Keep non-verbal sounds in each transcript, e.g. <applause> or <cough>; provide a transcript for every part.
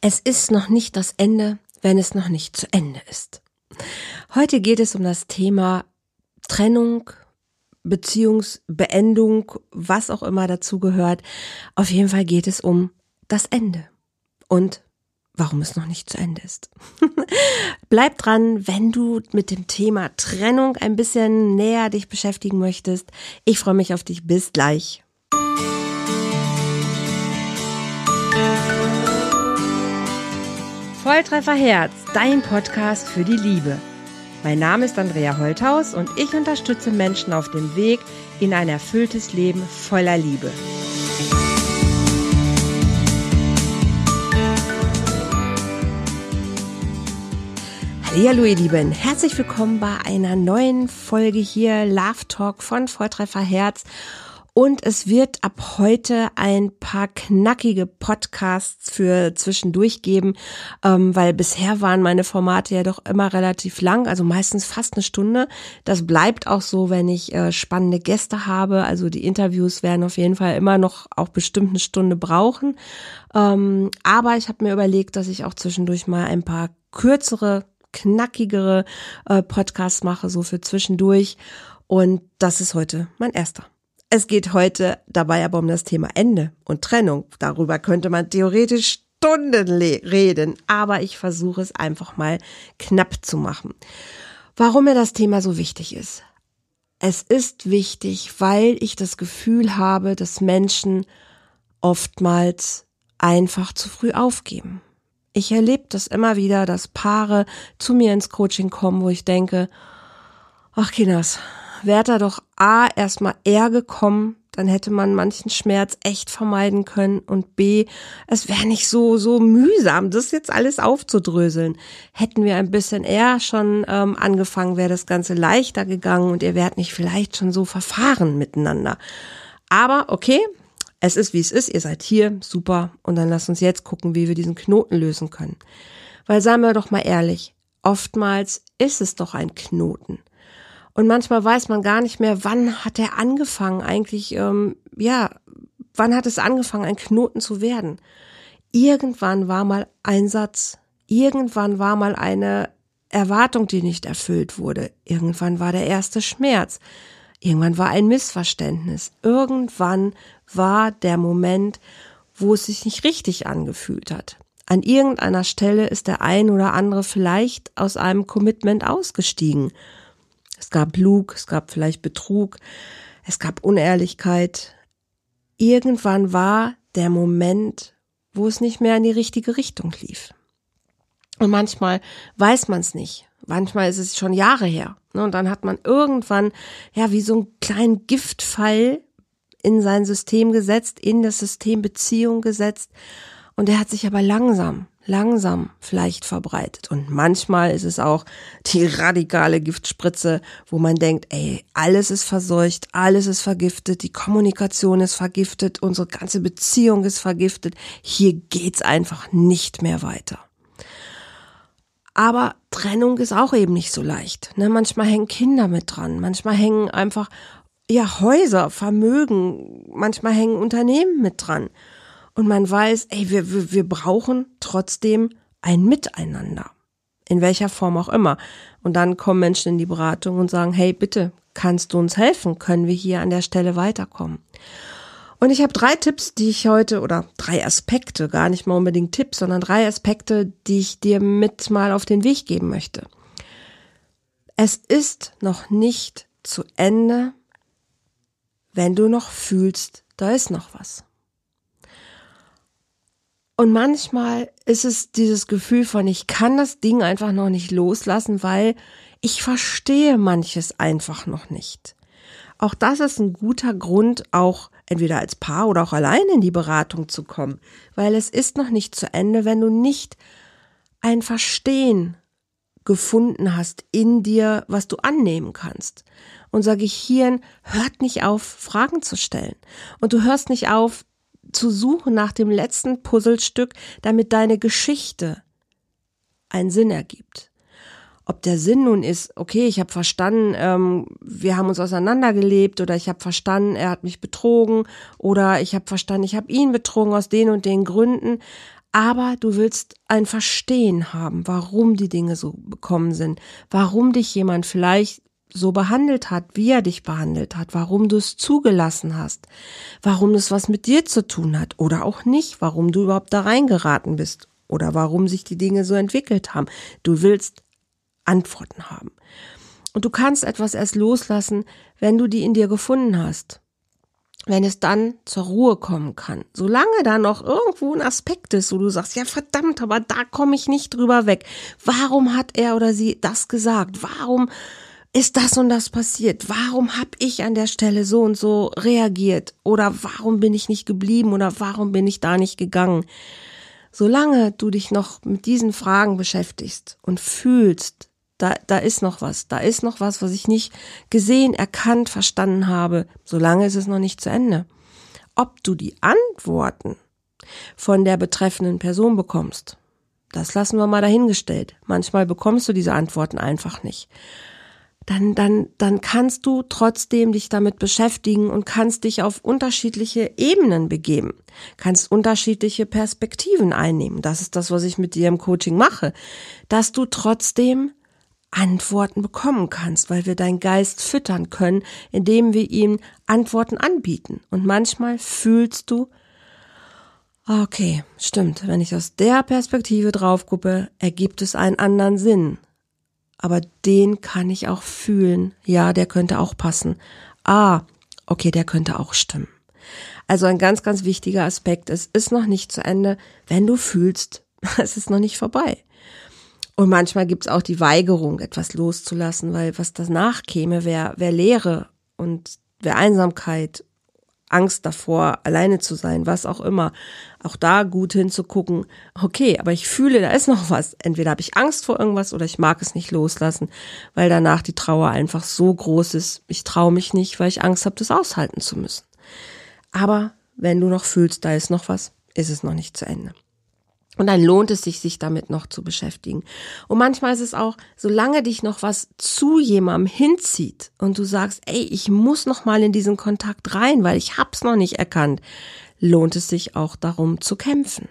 Es ist noch nicht das Ende, wenn es noch nicht zu Ende ist. Heute geht es um das Thema Trennung, Beziehungsbeendung, was auch immer dazu gehört. Auf jeden Fall geht es um das Ende und warum es noch nicht zu Ende ist. <laughs> Bleib dran, wenn du mit dem Thema Trennung ein bisschen näher dich beschäftigen möchtest. Ich freue mich auf dich. Bis gleich. Volltreffer Herz, dein Podcast für die Liebe. Mein Name ist Andrea Holthaus und ich unterstütze Menschen auf dem Weg in ein erfülltes Leben voller Liebe. Hallo ihr Lieben, herzlich willkommen bei einer neuen Folge hier Love Talk von Volltreffer Herz. Und es wird ab heute ein paar knackige Podcasts für zwischendurch geben, ähm, weil bisher waren meine Formate ja doch immer relativ lang, also meistens fast eine Stunde. Das bleibt auch so, wenn ich äh, spannende Gäste habe. Also die Interviews werden auf jeden Fall immer noch auch bestimmt eine Stunde brauchen. Ähm, aber ich habe mir überlegt, dass ich auch zwischendurch mal ein paar kürzere, knackigere äh, Podcasts mache, so für zwischendurch. Und das ist heute mein erster. Es geht heute dabei aber um das Thema Ende und Trennung. Darüber könnte man theoretisch Stunden reden, aber ich versuche es einfach mal knapp zu machen. Warum mir das Thema so wichtig ist. Es ist wichtig, weil ich das Gefühl habe, dass Menschen oftmals einfach zu früh aufgeben. Ich erlebe das immer wieder, dass Paare zu mir ins Coaching kommen, wo ich denke, ach Kinders, wäre da doch A erstmal eher gekommen, dann hätte man manchen Schmerz echt vermeiden können und B, es wäre nicht so so mühsam, das jetzt alles aufzudröseln. Hätten wir ein bisschen eher schon ähm, angefangen, wäre das Ganze leichter gegangen und ihr wärt nicht vielleicht schon so verfahren miteinander. Aber okay, es ist wie es ist, ihr seid hier, super, und dann lasst uns jetzt gucken, wie wir diesen Knoten lösen können. Weil seien wir doch mal ehrlich, oftmals ist es doch ein Knoten. Und manchmal weiß man gar nicht mehr, wann hat er angefangen eigentlich, ähm, ja, wann hat es angefangen, ein Knoten zu werden. Irgendwann war mal ein Satz, irgendwann war mal eine Erwartung, die nicht erfüllt wurde, irgendwann war der erste Schmerz, irgendwann war ein Missverständnis, irgendwann war der Moment, wo es sich nicht richtig angefühlt hat. An irgendeiner Stelle ist der ein oder andere vielleicht aus einem Commitment ausgestiegen es gab Lug, es gab vielleicht Betrug, es gab Unehrlichkeit. Irgendwann war der Moment, wo es nicht mehr in die richtige Richtung lief. Und manchmal weiß man es nicht. Manchmal ist es schon Jahre her. Ne? Und dann hat man irgendwann, ja, wie so einen kleinen Giftfall in sein System gesetzt, in das System Beziehung gesetzt. Und der hat sich aber langsam, langsam vielleicht verbreitet. Und manchmal ist es auch die radikale Giftspritze, wo man denkt, ey, alles ist verseucht, alles ist vergiftet, die Kommunikation ist vergiftet, unsere ganze Beziehung ist vergiftet. Hier geht's einfach nicht mehr weiter. Aber Trennung ist auch eben nicht so leicht. Ne? Manchmal hängen Kinder mit dran, manchmal hängen einfach ja Häuser, Vermögen, manchmal hängen Unternehmen mit dran und man weiß, ey, wir, wir, wir brauchen trotzdem ein Miteinander. In welcher Form auch immer. Und dann kommen Menschen in die Beratung und sagen, hey, bitte, kannst du uns helfen? Können wir hier an der Stelle weiterkommen? Und ich habe drei Tipps, die ich heute, oder drei Aspekte, gar nicht mal unbedingt Tipps, sondern drei Aspekte, die ich dir mit mal auf den Weg geben möchte. Es ist noch nicht zu Ende, wenn du noch fühlst, da ist noch was. Und manchmal ist es dieses Gefühl von, ich kann das Ding einfach noch nicht loslassen, weil ich verstehe manches einfach noch nicht. Auch das ist ein guter Grund, auch entweder als Paar oder auch allein in die Beratung zu kommen, weil es ist noch nicht zu Ende, wenn du nicht ein Verstehen gefunden hast in dir, was du annehmen kannst. Unser Gehirn hört nicht auf, Fragen zu stellen. Und du hörst nicht auf, zu suchen nach dem letzten Puzzlestück, damit deine Geschichte einen Sinn ergibt. Ob der Sinn nun ist, okay, ich habe verstanden, ähm, wir haben uns auseinandergelebt oder ich habe verstanden, er hat mich betrogen oder ich habe verstanden, ich habe ihn betrogen aus den und den Gründen. aber du willst ein Verstehen haben, warum die Dinge so bekommen sind, warum dich jemand vielleicht so behandelt hat, wie er dich behandelt hat, warum du es zugelassen hast, warum es was mit dir zu tun hat oder auch nicht, warum du überhaupt da reingeraten bist oder warum sich die Dinge so entwickelt haben. Du willst Antworten haben. Und du kannst etwas erst loslassen, wenn du die in dir gefunden hast. Wenn es dann zur Ruhe kommen kann. Solange da noch irgendwo ein Aspekt ist, wo du sagst, ja verdammt, aber da komme ich nicht drüber weg. Warum hat er oder sie das gesagt? Warum ist das und das passiert? Warum habe ich an der Stelle so und so reagiert? Oder warum bin ich nicht geblieben oder warum bin ich da nicht gegangen? Solange du dich noch mit diesen Fragen beschäftigst und fühlst, da, da ist noch was, da ist noch was, was ich nicht gesehen, erkannt, verstanden habe, solange ist es noch nicht zu Ende. Ob du die Antworten von der betreffenden Person bekommst, das lassen wir mal dahingestellt. Manchmal bekommst du diese Antworten einfach nicht dann, dann, dann kannst du trotzdem dich damit beschäftigen und kannst dich auf unterschiedliche Ebenen begeben, kannst unterschiedliche Perspektiven einnehmen. Das ist das, was ich mit dir im Coaching mache, dass du trotzdem Antworten bekommen kannst, weil wir deinen Geist füttern können, indem wir ihm Antworten anbieten. Und manchmal fühlst du, okay, stimmt, wenn ich aus der Perspektive drauf gucke, ergibt es einen anderen Sinn aber den kann ich auch fühlen. Ja, der könnte auch passen. Ah, okay, der könnte auch stimmen. Also ein ganz, ganz wichtiger Aspekt. Es ist noch nicht zu Ende. Wenn du fühlst, <laughs> es ist noch nicht vorbei. Und manchmal gibt's auch die Weigerung, etwas loszulassen, weil was danach käme, wäre wär Leere und wäre Einsamkeit Angst davor, alleine zu sein, was auch immer. Auch da gut hinzugucken, okay, aber ich fühle, da ist noch was. Entweder habe ich Angst vor irgendwas oder ich mag es nicht loslassen, weil danach die Trauer einfach so groß ist. Ich traue mich nicht, weil ich Angst habe, das aushalten zu müssen. Aber wenn du noch fühlst, da ist noch was, ist es noch nicht zu Ende. Und dann lohnt es sich, sich damit noch zu beschäftigen. Und manchmal ist es auch, solange dich noch was zu jemandem hinzieht und du sagst, ey, ich muss noch mal in diesen Kontakt rein, weil ich hab's noch nicht erkannt, lohnt es sich auch darum zu kämpfen.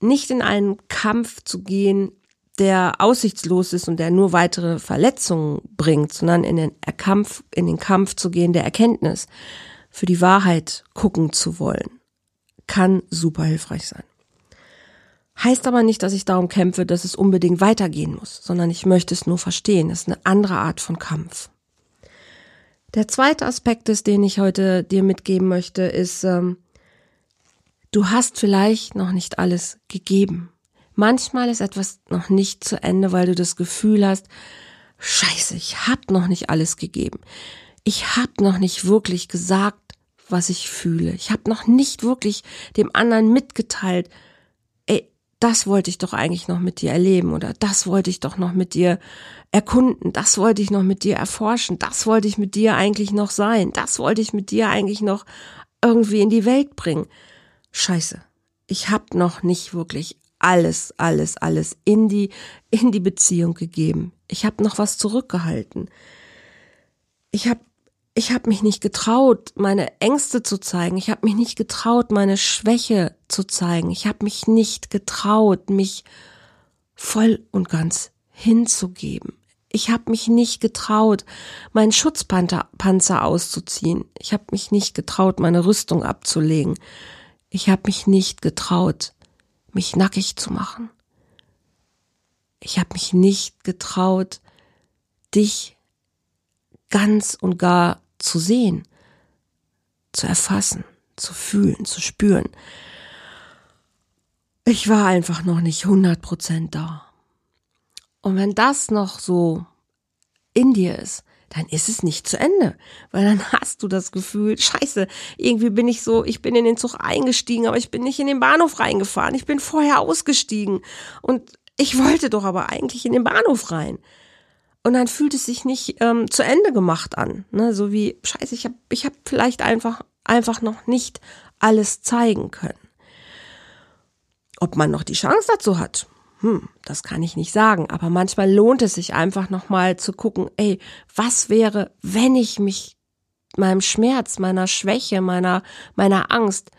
Nicht in einen Kampf zu gehen, der aussichtslos ist und der nur weitere Verletzungen bringt, sondern in den Kampf, in den Kampf zu gehen der Erkenntnis, für die Wahrheit gucken zu wollen, kann super hilfreich sein. Heißt aber nicht, dass ich darum kämpfe, dass es unbedingt weitergehen muss, sondern ich möchte es nur verstehen. Das ist eine andere Art von Kampf. Der zweite Aspekt ist, den ich heute dir mitgeben möchte, ist, ähm, du hast vielleicht noch nicht alles gegeben. Manchmal ist etwas noch nicht zu Ende, weil du das Gefühl hast, scheiße, ich hab noch nicht alles gegeben. Ich hab noch nicht wirklich gesagt, was ich fühle. Ich hab noch nicht wirklich dem anderen mitgeteilt, das wollte ich doch eigentlich noch mit dir erleben oder das wollte ich doch noch mit dir erkunden, das wollte ich noch mit dir erforschen, das wollte ich mit dir eigentlich noch sein, das wollte ich mit dir eigentlich noch irgendwie in die Welt bringen. Scheiße, ich habe noch nicht wirklich alles, alles, alles in die in die Beziehung gegeben. Ich habe noch was zurückgehalten. Ich habe ich habe mich nicht getraut, meine Ängste zu zeigen. Ich habe mich nicht getraut, meine Schwäche zu zeigen. Ich habe mich nicht getraut, mich voll und ganz hinzugeben. Ich habe mich nicht getraut, meinen Schutzpanzer auszuziehen. Ich habe mich nicht getraut, meine Rüstung abzulegen. Ich habe mich nicht getraut, mich nackig zu machen. Ich habe mich nicht getraut, dich ganz und gar zu sehen, zu erfassen, zu fühlen, zu spüren. Ich war einfach noch nicht 100% da. Und wenn das noch so in dir ist, dann ist es nicht zu Ende, weil dann hast du das Gefühl, scheiße, irgendwie bin ich so, ich bin in den Zug eingestiegen, aber ich bin nicht in den Bahnhof reingefahren, ich bin vorher ausgestiegen und ich wollte doch aber eigentlich in den Bahnhof rein. Und dann fühlt es sich nicht ähm, zu Ende gemacht an. Ne? So wie, scheiße, ich habe ich hab vielleicht einfach, einfach noch nicht alles zeigen können. Ob man noch die Chance dazu hat, hm, das kann ich nicht sagen. Aber manchmal lohnt es sich einfach nochmal zu gucken, ey, was wäre, wenn ich mich meinem Schmerz, meiner Schwäche, meiner, meiner Angst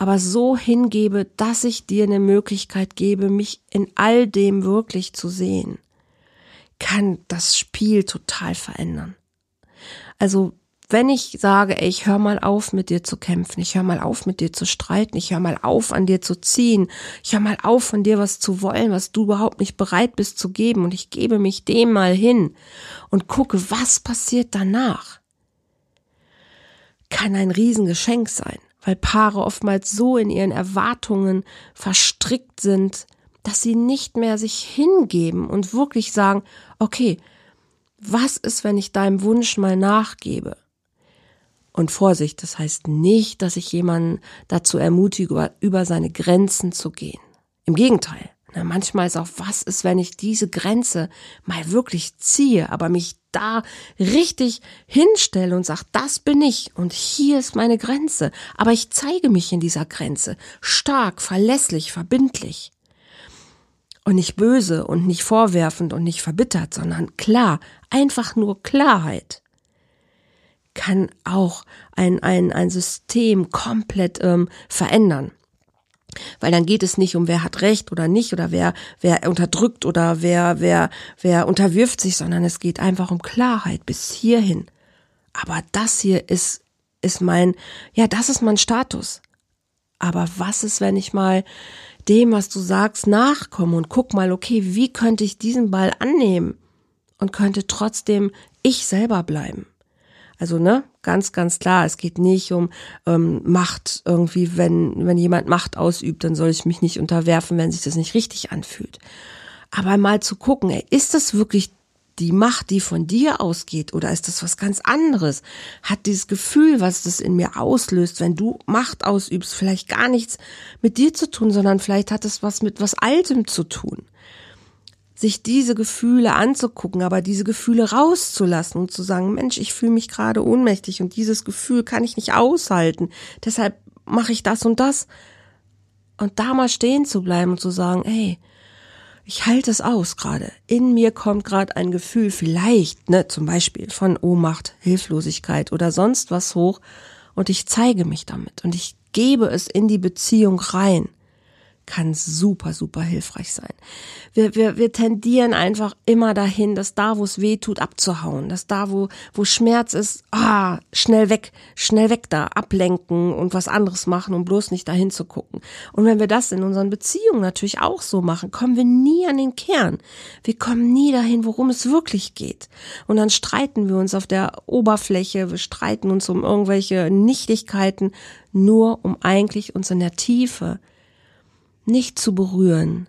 aber so hingebe, dass ich dir eine Möglichkeit gebe, mich in all dem wirklich zu sehen, kann das Spiel total verändern. Also wenn ich sage, ey, ich höre mal auf, mit dir zu kämpfen, ich höre mal auf, mit dir zu streiten, ich höre mal auf, an dir zu ziehen, ich höre mal auf, von dir was zu wollen, was du überhaupt nicht bereit bist zu geben und ich gebe mich dem mal hin und gucke, was passiert danach, kann ein Riesengeschenk sein, weil Paare oftmals so in ihren Erwartungen verstrickt sind, dass sie nicht mehr sich hingeben und wirklich sagen, okay, was ist, wenn ich deinem Wunsch mal nachgebe? Und Vorsicht, das heißt nicht, dass ich jemanden dazu ermutige, über seine Grenzen zu gehen. Im Gegenteil. Na, manchmal ist auch, was ist, wenn ich diese Grenze mal wirklich ziehe, aber mich da richtig hinstelle und sage, das bin ich und hier ist meine Grenze. Aber ich zeige mich in dieser Grenze stark, verlässlich, verbindlich. Und nicht böse und nicht vorwerfend und nicht verbittert, sondern klar, einfach nur Klarheit kann auch ein, ein, ein System komplett ähm, verändern. Weil dann geht es nicht um wer hat Recht oder nicht oder wer, wer unterdrückt oder wer, wer, wer unterwirft sich, sondern es geht einfach um Klarheit bis hierhin. Aber das hier ist, ist mein, ja, das ist mein Status. Aber was ist, wenn ich mal dem, was du sagst, nachkomme und guck mal, okay, wie könnte ich diesen Ball annehmen und könnte trotzdem ich selber bleiben? Also ne, ganz, ganz klar, es geht nicht um ähm, Macht irgendwie, wenn, wenn jemand Macht ausübt, dann soll ich mich nicht unterwerfen, wenn sich das nicht richtig anfühlt. Aber mal zu gucken, ey, ist das wirklich die Macht, die von dir ausgeht, oder ist das was ganz anderes? Hat dieses Gefühl, was das in mir auslöst, wenn du Macht ausübst, vielleicht gar nichts mit dir zu tun, sondern vielleicht hat es was mit was Altem zu tun sich diese Gefühle anzugucken, aber diese Gefühle rauszulassen und zu sagen, Mensch, ich fühle mich gerade ohnmächtig und dieses Gefühl kann ich nicht aushalten. Deshalb mache ich das und das. Und da mal stehen zu bleiben und zu sagen, hey, ich halte es aus gerade. In mir kommt gerade ein Gefühl, vielleicht, ne, zum Beispiel von Ohnmacht, Hilflosigkeit oder sonst was hoch. Und ich zeige mich damit. Und ich gebe es in die Beziehung rein kann super, super hilfreich sein. Wir, wir, wir tendieren einfach immer dahin, dass da, wo es weh tut, abzuhauen, dass da, wo, wo Schmerz ist, ah, schnell weg, schnell weg da, ablenken und was anderes machen, um bloß nicht dahin zu gucken. Und wenn wir das in unseren Beziehungen natürlich auch so machen, kommen wir nie an den Kern. Wir kommen nie dahin, worum es wirklich geht. Und dann streiten wir uns auf der Oberfläche, wir streiten uns um irgendwelche Nichtigkeiten, nur um eigentlich uns in der Tiefe nicht zu berühren,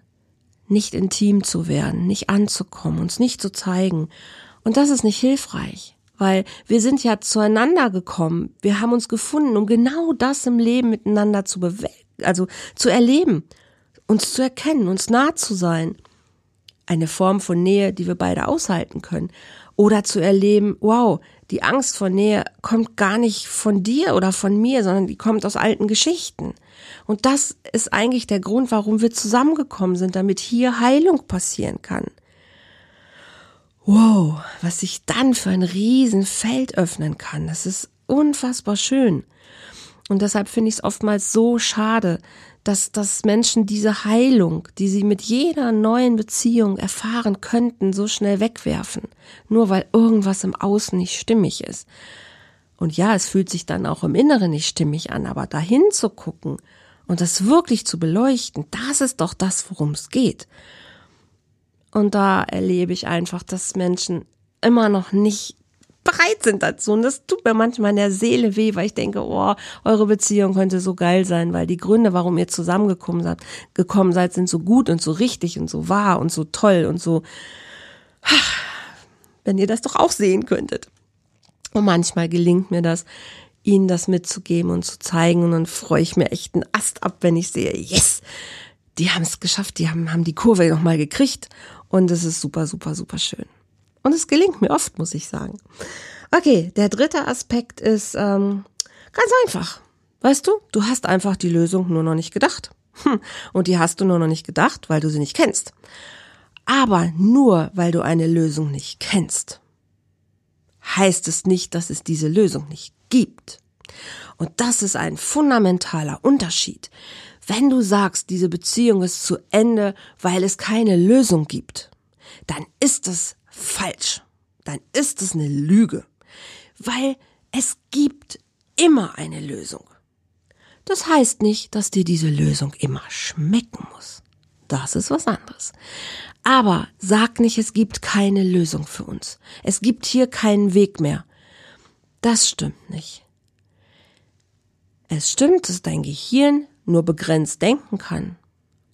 nicht intim zu werden, nicht anzukommen, uns nicht zu zeigen. Und das ist nicht hilfreich, weil wir sind ja zueinander gekommen. Wir haben uns gefunden, um genau das im Leben miteinander zu bewegen, also zu erleben, uns zu erkennen, uns nah zu sein. Eine Form von Nähe, die wir beide aushalten können. Oder zu erleben, wow, die Angst vor Nähe kommt gar nicht von dir oder von mir, sondern die kommt aus alten Geschichten. Und das ist eigentlich der Grund, warum wir zusammengekommen sind, damit hier Heilung passieren kann. Wow, was sich dann für ein Riesenfeld öffnen kann. Das ist unfassbar schön. Und deshalb finde ich es oftmals so schade, dass, dass Menschen diese Heilung, die sie mit jeder neuen Beziehung erfahren könnten, so schnell wegwerfen. Nur weil irgendwas im Außen nicht stimmig ist. Und ja, es fühlt sich dann auch im Inneren nicht stimmig an, aber dahin zu gucken und das wirklich zu beleuchten, das ist doch das, worum es geht. Und da erlebe ich einfach, dass Menschen immer noch nicht bereit sind dazu. Und das tut mir manchmal in der Seele weh, weil ich denke, oh, eure Beziehung könnte so geil sein, weil die Gründe, warum ihr zusammengekommen seid, gekommen seid, sind so gut und so richtig und so wahr und so toll und so, wenn ihr das doch auch sehen könntet. Und manchmal gelingt mir das, ihnen das mitzugeben und zu zeigen. Und dann freue ich mir echt einen Ast ab, wenn ich sehe, yes, die haben es geschafft, die haben, haben die Kurve nochmal gekriegt. Und es ist super, super, super schön. Und es gelingt mir oft, muss ich sagen. Okay, der dritte Aspekt ist ähm, ganz einfach. Weißt du, du hast einfach die Lösung nur noch nicht gedacht. Hm. Und die hast du nur noch nicht gedacht, weil du sie nicht kennst. Aber nur weil du eine Lösung nicht kennst, heißt es nicht, dass es diese Lösung nicht gibt. Und das ist ein fundamentaler Unterschied. Wenn du sagst, diese Beziehung ist zu Ende, weil es keine Lösung gibt, dann ist es falsch. Dann ist es eine Lüge. Weil es gibt immer eine Lösung. Das heißt nicht, dass dir diese Lösung immer schmecken muss. Das ist was anderes. Aber sag nicht, es gibt keine Lösung für uns. Es gibt hier keinen Weg mehr. Das stimmt nicht. Es stimmt, dass dein Gehirn nur begrenzt denken kann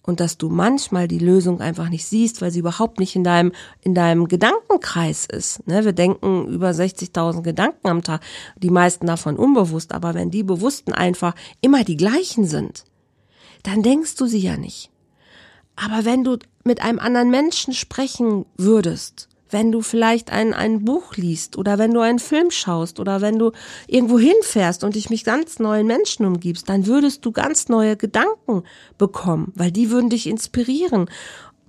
und dass du manchmal die Lösung einfach nicht siehst, weil sie überhaupt nicht in deinem, in deinem Gedankenkreis ist. Ne? Wir denken über 60.000 Gedanken am Tag, die meisten davon unbewusst, aber wenn die Bewussten einfach immer die gleichen sind, dann denkst du sie ja nicht. Aber wenn du mit einem anderen Menschen sprechen würdest, wenn du vielleicht ein, ein Buch liest oder wenn du einen Film schaust oder wenn du irgendwo hinfährst und dich mit ganz neuen Menschen umgibst, dann würdest du ganz neue Gedanken bekommen, weil die würden dich inspirieren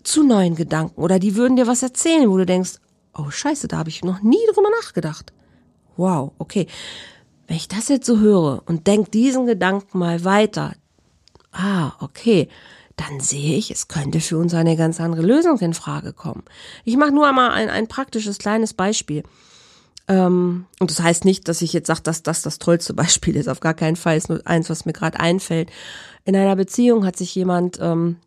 zu neuen Gedanken oder die würden dir was erzählen, wo du denkst, oh scheiße, da habe ich noch nie drüber nachgedacht. Wow, okay. Wenn ich das jetzt so höre und denk diesen Gedanken mal weiter, ah, okay, dann sehe ich, es könnte für uns eine ganz andere Lösung in Frage kommen. Ich mache nur einmal ein, ein praktisches kleines Beispiel. Ähm, und das heißt nicht, dass ich jetzt sage, dass das das tollste <laughs> Beispiel ist. Auf gar keinen Fall ist nur eins, was mir gerade einfällt. In einer Beziehung hat sich jemand ähm,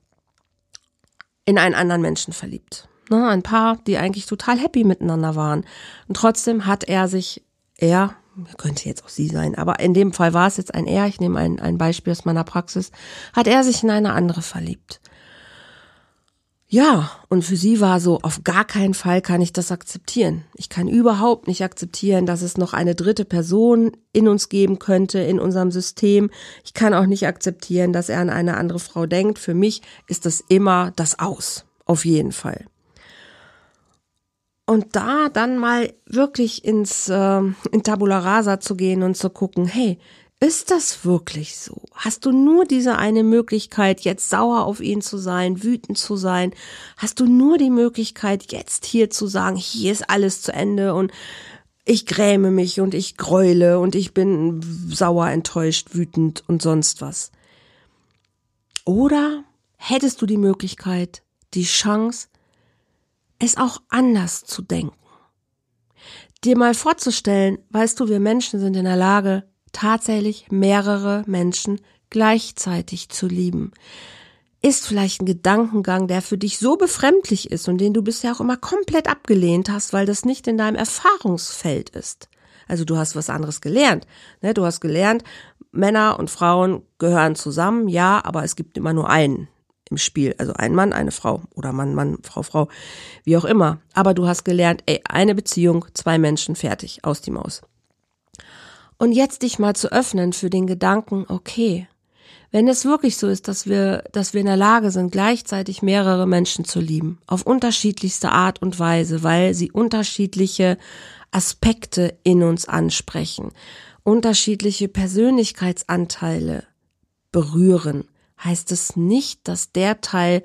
in einen anderen Menschen verliebt. Ne, ein Paar, die eigentlich total happy miteinander waren. Und trotzdem hat er sich, er, könnte jetzt auch sie sein, aber in dem Fall war es jetzt ein er, ich nehme ein, ein Beispiel aus meiner Praxis, hat er sich in eine andere verliebt. Ja, und für sie war so, auf gar keinen Fall kann ich das akzeptieren. Ich kann überhaupt nicht akzeptieren, dass es noch eine dritte Person in uns geben könnte, in unserem System. Ich kann auch nicht akzeptieren, dass er an eine andere Frau denkt. Für mich ist das immer das Aus. Auf jeden Fall. Und da dann mal wirklich ins äh, in Tabula Rasa zu gehen und zu gucken, hey, ist das wirklich so? Hast du nur diese eine Möglichkeit, jetzt sauer auf ihn zu sein, wütend zu sein? Hast du nur die Möglichkeit, jetzt hier zu sagen, hier ist alles zu Ende und ich gräme mich und ich gräule und ich bin sauer, enttäuscht, wütend und sonst was? Oder hättest du die Möglichkeit, die Chance, es auch anders zu denken. Dir mal vorzustellen, weißt du, wir Menschen sind in der Lage, tatsächlich mehrere Menschen gleichzeitig zu lieben. Ist vielleicht ein Gedankengang, der für dich so befremdlich ist und den du bisher auch immer komplett abgelehnt hast, weil das nicht in deinem Erfahrungsfeld ist. Also du hast was anderes gelernt. Ne? Du hast gelernt, Männer und Frauen gehören zusammen, ja, aber es gibt immer nur einen im Spiel. Also ein Mann, eine Frau oder Mann, Mann, Frau, Frau, wie auch immer. Aber du hast gelernt, ey, eine Beziehung, zwei Menschen, fertig, aus die Maus. Und jetzt dich mal zu öffnen für den Gedanken, okay, wenn es wirklich so ist, dass wir, dass wir in der Lage sind, gleichzeitig mehrere Menschen zu lieben, auf unterschiedlichste Art und Weise, weil sie unterschiedliche Aspekte in uns ansprechen, unterschiedliche Persönlichkeitsanteile berühren, heißt es nicht, dass der Teil,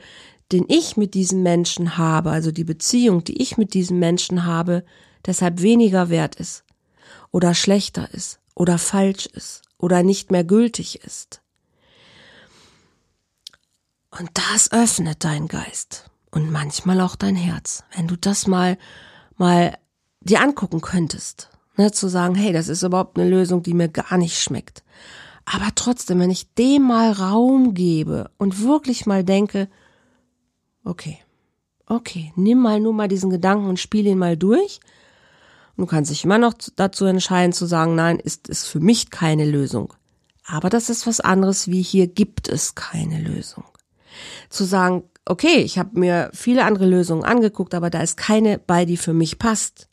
den ich mit diesem Menschen habe, also die Beziehung, die ich mit diesem Menschen habe, deshalb weniger wert ist oder schlechter ist oder falsch ist oder nicht mehr gültig ist. Und das öffnet dein Geist und manchmal auch dein Herz, wenn du das mal mal dir angucken könntest, ne, zu sagen, hey, das ist überhaupt eine Lösung, die mir gar nicht schmeckt. Aber trotzdem, wenn ich dem mal Raum gebe und wirklich mal denke, okay, okay, nimm mal nur mal diesen Gedanken und spiel ihn mal durch. Du kannst dich immer noch dazu entscheiden zu sagen, nein, ist es für mich keine Lösung. Aber das ist was anderes wie hier gibt es keine Lösung. Zu sagen, okay, ich habe mir viele andere Lösungen angeguckt, aber da ist keine bei, die für mich passt.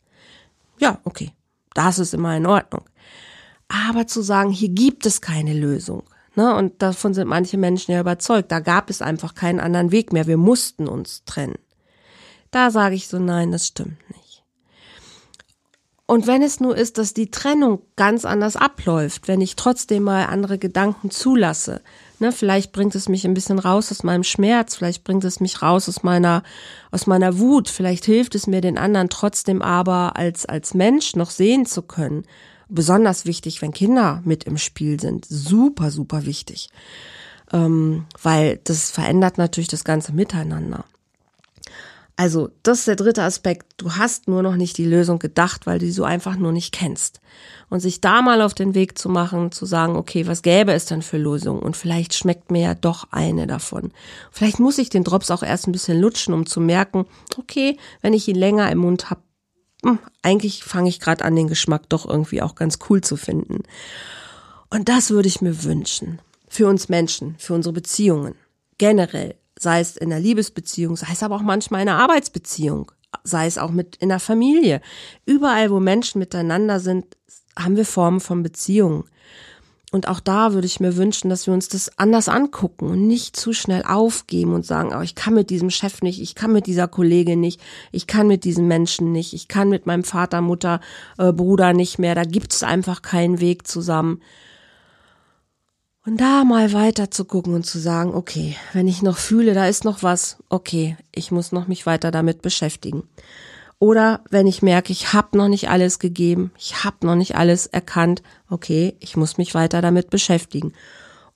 Ja, okay, das ist immer in Ordnung. Aber zu sagen, hier gibt es keine Lösung. Ne? Und davon sind manche Menschen ja überzeugt. Da gab es einfach keinen anderen Weg mehr. Wir mussten uns trennen. Da sage ich so, nein, das stimmt nicht. Und wenn es nur ist, dass die Trennung ganz anders abläuft, wenn ich trotzdem mal andere Gedanken zulasse, ne, vielleicht bringt es mich ein bisschen raus aus meinem Schmerz, vielleicht bringt es mich raus aus meiner, aus meiner Wut, vielleicht hilft es mir den anderen trotzdem aber als, als Mensch noch sehen zu können Besonders wichtig, wenn Kinder mit im Spiel sind. Super, super wichtig. Ähm, weil das verändert natürlich das ganze Miteinander. Also, das ist der dritte Aspekt. Du hast nur noch nicht die Lösung gedacht, weil du sie so einfach nur nicht kennst. Und sich da mal auf den Weg zu machen, zu sagen, okay, was gäbe es denn für Lösungen? Und vielleicht schmeckt mir ja doch eine davon. Vielleicht muss ich den Drops auch erst ein bisschen lutschen, um zu merken, okay, wenn ich ihn länger im Mund habe, hm, eigentlich fange ich gerade an, den Geschmack doch irgendwie auch ganz cool zu finden. Und das würde ich mir wünschen. Für uns Menschen, für unsere Beziehungen. Generell sei es in der Liebesbeziehung, sei es aber auch manchmal in der Arbeitsbeziehung, sei es auch mit in der Familie. Überall, wo Menschen miteinander sind, haben wir Formen von Beziehungen. Und auch da würde ich mir wünschen, dass wir uns das anders angucken und nicht zu schnell aufgeben und sagen, oh, ich kann mit diesem Chef nicht, ich kann mit dieser Kollegin nicht, ich kann mit diesem Menschen nicht, ich kann mit meinem Vater, Mutter, äh, Bruder nicht mehr, da gibt es einfach keinen Weg zusammen. Und da mal weiter zu gucken und zu sagen, okay, wenn ich noch fühle, da ist noch was, okay, ich muss noch mich weiter damit beschäftigen. Oder wenn ich merke, ich habe noch nicht alles gegeben, ich habe noch nicht alles erkannt, okay, ich muss mich weiter damit beschäftigen.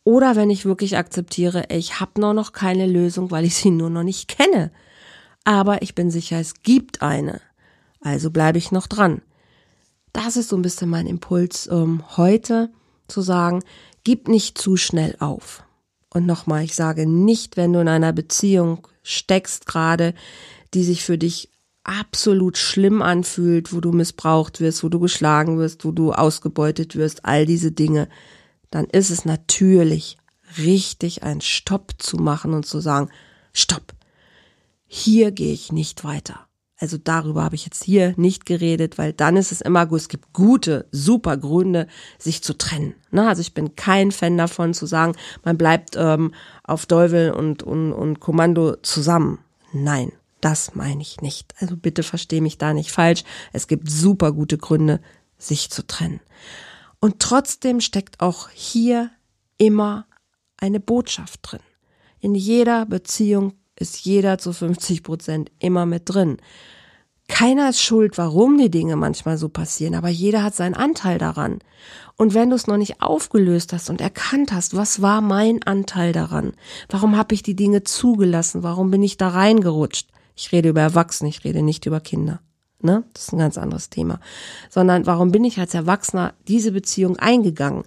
Oder wenn ich wirklich akzeptiere, ich habe noch noch keine Lösung, weil ich sie nur noch nicht kenne. Aber ich bin sicher, es gibt eine. Also bleibe ich noch dran. Das ist so ein bisschen mein Impuls ähm, heute zu sagen, Gib nicht zu schnell auf. Und nochmal, ich sage nicht, wenn du in einer Beziehung steckst gerade, die sich für dich absolut schlimm anfühlt, wo du missbraucht wirst, wo du geschlagen wirst, wo du ausgebeutet wirst, all diese Dinge, dann ist es natürlich richtig, einen Stopp zu machen und zu sagen, Stopp, hier gehe ich nicht weiter. Also darüber habe ich jetzt hier nicht geredet, weil dann ist es immer gut. Es gibt gute, super Gründe, sich zu trennen. Ne? Also ich bin kein Fan davon zu sagen, man bleibt ähm, auf Deuvel und, und, und Kommando zusammen. Nein, das meine ich nicht. Also bitte verstehe mich da nicht falsch. Es gibt super gute Gründe, sich zu trennen. Und trotzdem steckt auch hier immer eine Botschaft drin. In jeder Beziehung ist jeder zu 50 Prozent immer mit drin. Keiner ist schuld, warum die Dinge manchmal so passieren, aber jeder hat seinen Anteil daran. Und wenn du es noch nicht aufgelöst hast und erkannt hast, was war mein Anteil daran? Warum habe ich die Dinge zugelassen? Warum bin ich da reingerutscht? Ich rede über Erwachsene, ich rede nicht über Kinder. Ne? Das ist ein ganz anderes Thema. Sondern warum bin ich als Erwachsener diese Beziehung eingegangen?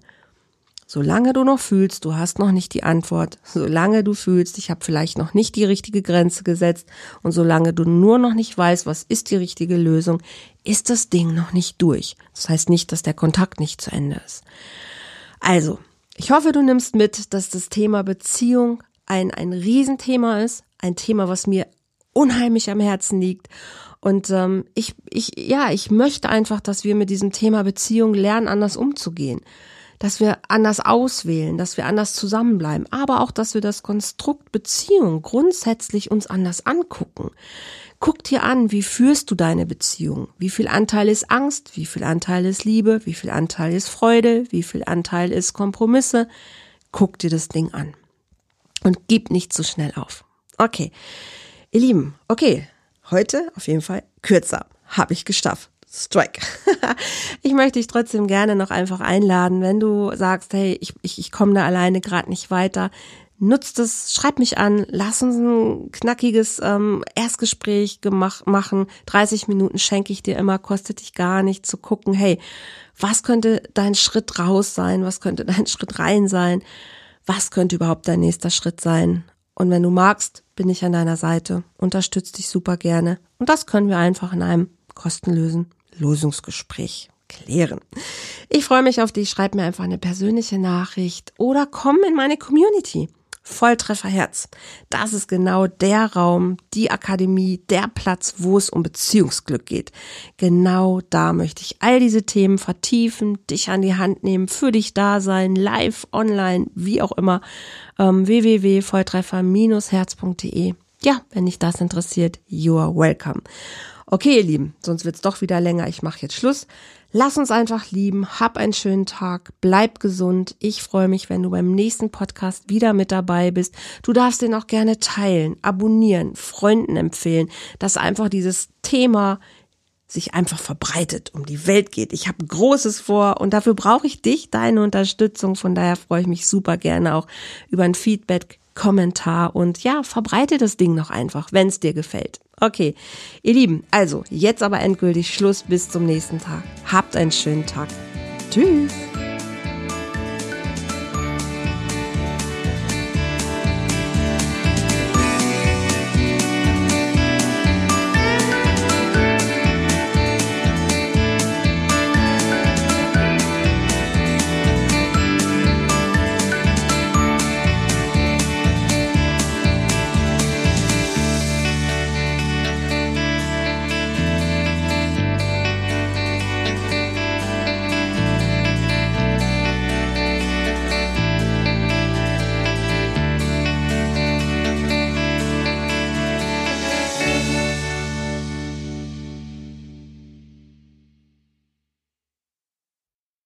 Solange du noch fühlst, du hast noch nicht die Antwort, solange du fühlst, ich habe vielleicht noch nicht die richtige Grenze gesetzt und solange du nur noch nicht weißt, was ist die richtige Lösung, ist das Ding noch nicht durch. Das heißt nicht, dass der Kontakt nicht zu Ende ist. Also, ich hoffe, du nimmst mit, dass das Thema Beziehung ein, ein Riesenthema ist, ein Thema, was mir unheimlich am Herzen liegt. Und ähm, ich, ich, ja, ich möchte einfach, dass wir mit diesem Thema Beziehung lernen, anders umzugehen dass wir anders auswählen, dass wir anders zusammenbleiben, aber auch, dass wir das Konstrukt Beziehung grundsätzlich uns anders angucken. Guck dir an, wie führst du deine Beziehung? Wie viel Anteil ist Angst? Wie viel Anteil ist Liebe? Wie viel Anteil ist Freude? Wie viel Anteil ist Kompromisse? Guck dir das Ding an. Und gib nicht zu schnell auf. Okay. Ihr Lieben, okay. Heute auf jeden Fall kürzer. Habe ich geschafft. Strike. <laughs> ich möchte dich trotzdem gerne noch einfach einladen, wenn du sagst, hey, ich, ich, ich komme da alleine gerade nicht weiter. Nutzt es, schreib mich an, lass uns ein knackiges ähm, Erstgespräch gemacht, machen. 30 Minuten schenke ich dir immer, kostet dich gar nicht zu gucken, hey, was könnte dein Schritt raus sein, was könnte dein Schritt rein sein, was könnte überhaupt dein nächster Schritt sein. Und wenn du magst, bin ich an deiner Seite, unterstütze dich super gerne. Und das können wir einfach in einem kostenlosen Lösungsgespräch klären. Ich freue mich auf dich. Schreib mir einfach eine persönliche Nachricht oder komm in meine Community. Volltrefferherz. Das ist genau der Raum, die Akademie, der Platz, wo es um Beziehungsglück geht. Genau da möchte ich all diese Themen vertiefen, dich an die Hand nehmen, für dich da sein, live, online, wie auch immer. Ähm, www.volltreffer-herz.de. Ja, wenn dich das interessiert, you are welcome. Okay, ihr Lieben, sonst wird's doch wieder länger. Ich mache jetzt Schluss. Lass uns einfach lieben. Hab einen schönen Tag. Bleib gesund. Ich freue mich, wenn du beim nächsten Podcast wieder mit dabei bist. Du darfst den auch gerne teilen, abonnieren, Freunden empfehlen, dass einfach dieses Thema sich einfach verbreitet, um die Welt geht. Ich habe Großes vor und dafür brauche ich dich, deine Unterstützung. Von daher freue ich mich super gerne auch über ein Feedback, Kommentar und ja, verbreite das Ding noch einfach, wenn es dir gefällt. Okay, ihr Lieben, also jetzt aber endgültig Schluss bis zum nächsten Tag. Habt einen schönen Tag. Tschüss.